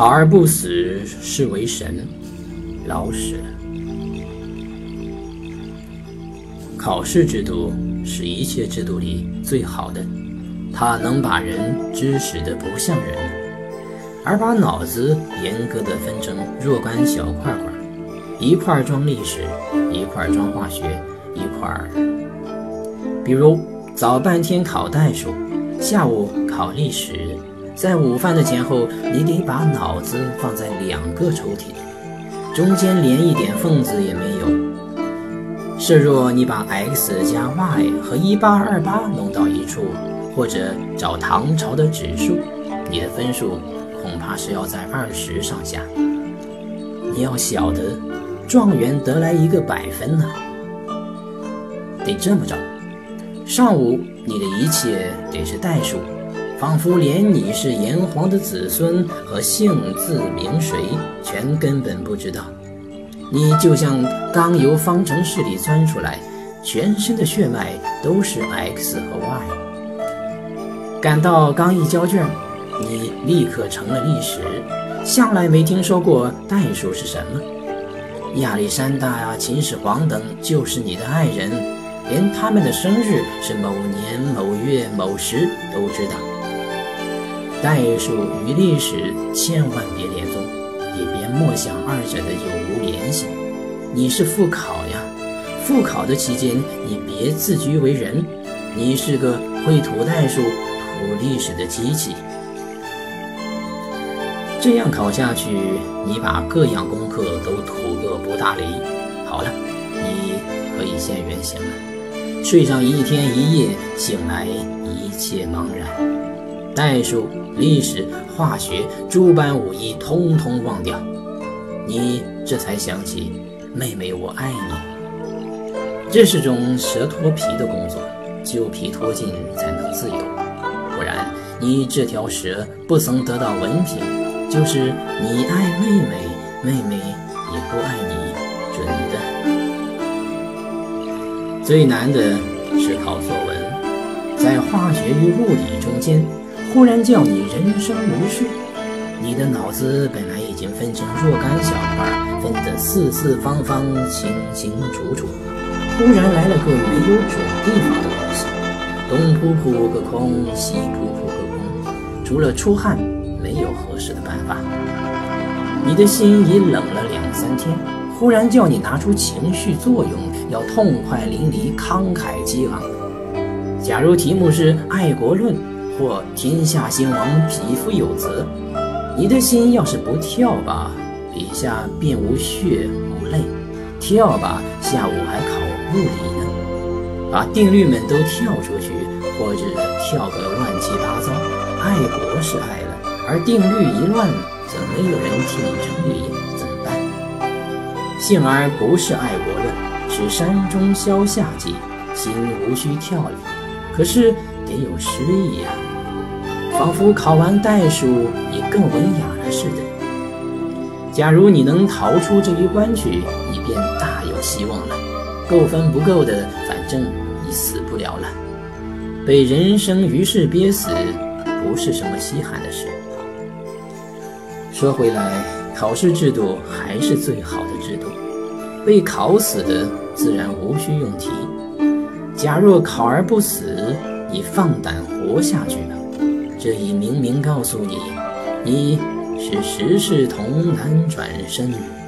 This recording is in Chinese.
考而不死，是为神。老舍。考试制度是一切制度里最好的，它能把人知识的不像人，而把脑子严格的分成若干小块块，一块装历史，一块装化学，一块儿。比如早半天考代数，下午考历史，在午饭的前后，你得把脑子放在两个抽屉里，中间连一点缝子也没有。设若你把 x 加 y 和一八二八弄到一处，或者找唐朝的指数，你的分数恐怕是要在二十上下。你要晓得，状元得来一个百分呢，得这么着。上午你的一切得是代数，仿佛连你是炎黄的子孙和姓字名谁全根本不知道。你就像刚由方程式里钻出来，全身的血脉都是 x 和 y。赶到刚一交卷，你立刻成了历史，向来没听说过代数是什么。亚历山大呀、秦始皇等就是你的爱人，连他们的生日是某年某月某时都知道。代数与历史千万别连宗。也别莫想二者的有无联系。你是复考呀，复考的期间，你别自居为人，你是个会吐代数、吐历史的机器。这样考下去，你把各样功课都吐个不大离。好了，你可以现原形了。睡上一天一夜，醒来一切茫然。代数、历史、化学诸般武艺，通通忘掉，你这才想起，妹妹，我爱你。这是种蛇脱皮的工作，旧皮脱尽才能自由，不然你这条蛇不曾得到文凭，就是你爱妹妹，妹妹也不爱你，准的。最难的是考作文，在化学与物理中间。忽然叫你人生如序，你的脑子本来已经分成若干小块，分得四四方方、清清楚楚。忽然来了个没有准地方的东西，东扑扑个空，西扑扑个空，除了出汗，没有合适的办法。你的心已冷了两三天，忽然叫你拿出情绪作用，要痛快淋漓、慷慨激昂。假如题目是爱国论。或天下兴亡，匹夫有责。你的心要是不跳吧，笔下便无血无泪；跳吧，下午还考物理呢。把定律们都跳出去，或者跳个乱七八糟。爱国是爱了，而定律一乱，怎没有人替你整理？怎么办？幸而不是爱国论，是山中消夏季，心无需跳了。可是得有诗意呀。仿佛考完代数也更文雅了似的。假如你能逃出这一关去，你便大有希望了。够分不够的，反正你死不了了。被人生于世憋死，不是什么稀罕的事。说回来，考试制度还是最好的制度。被考死的自然无需用题。假若考而不死，你放胆活下去吧。这已明明告诉你，你是十世同难转身。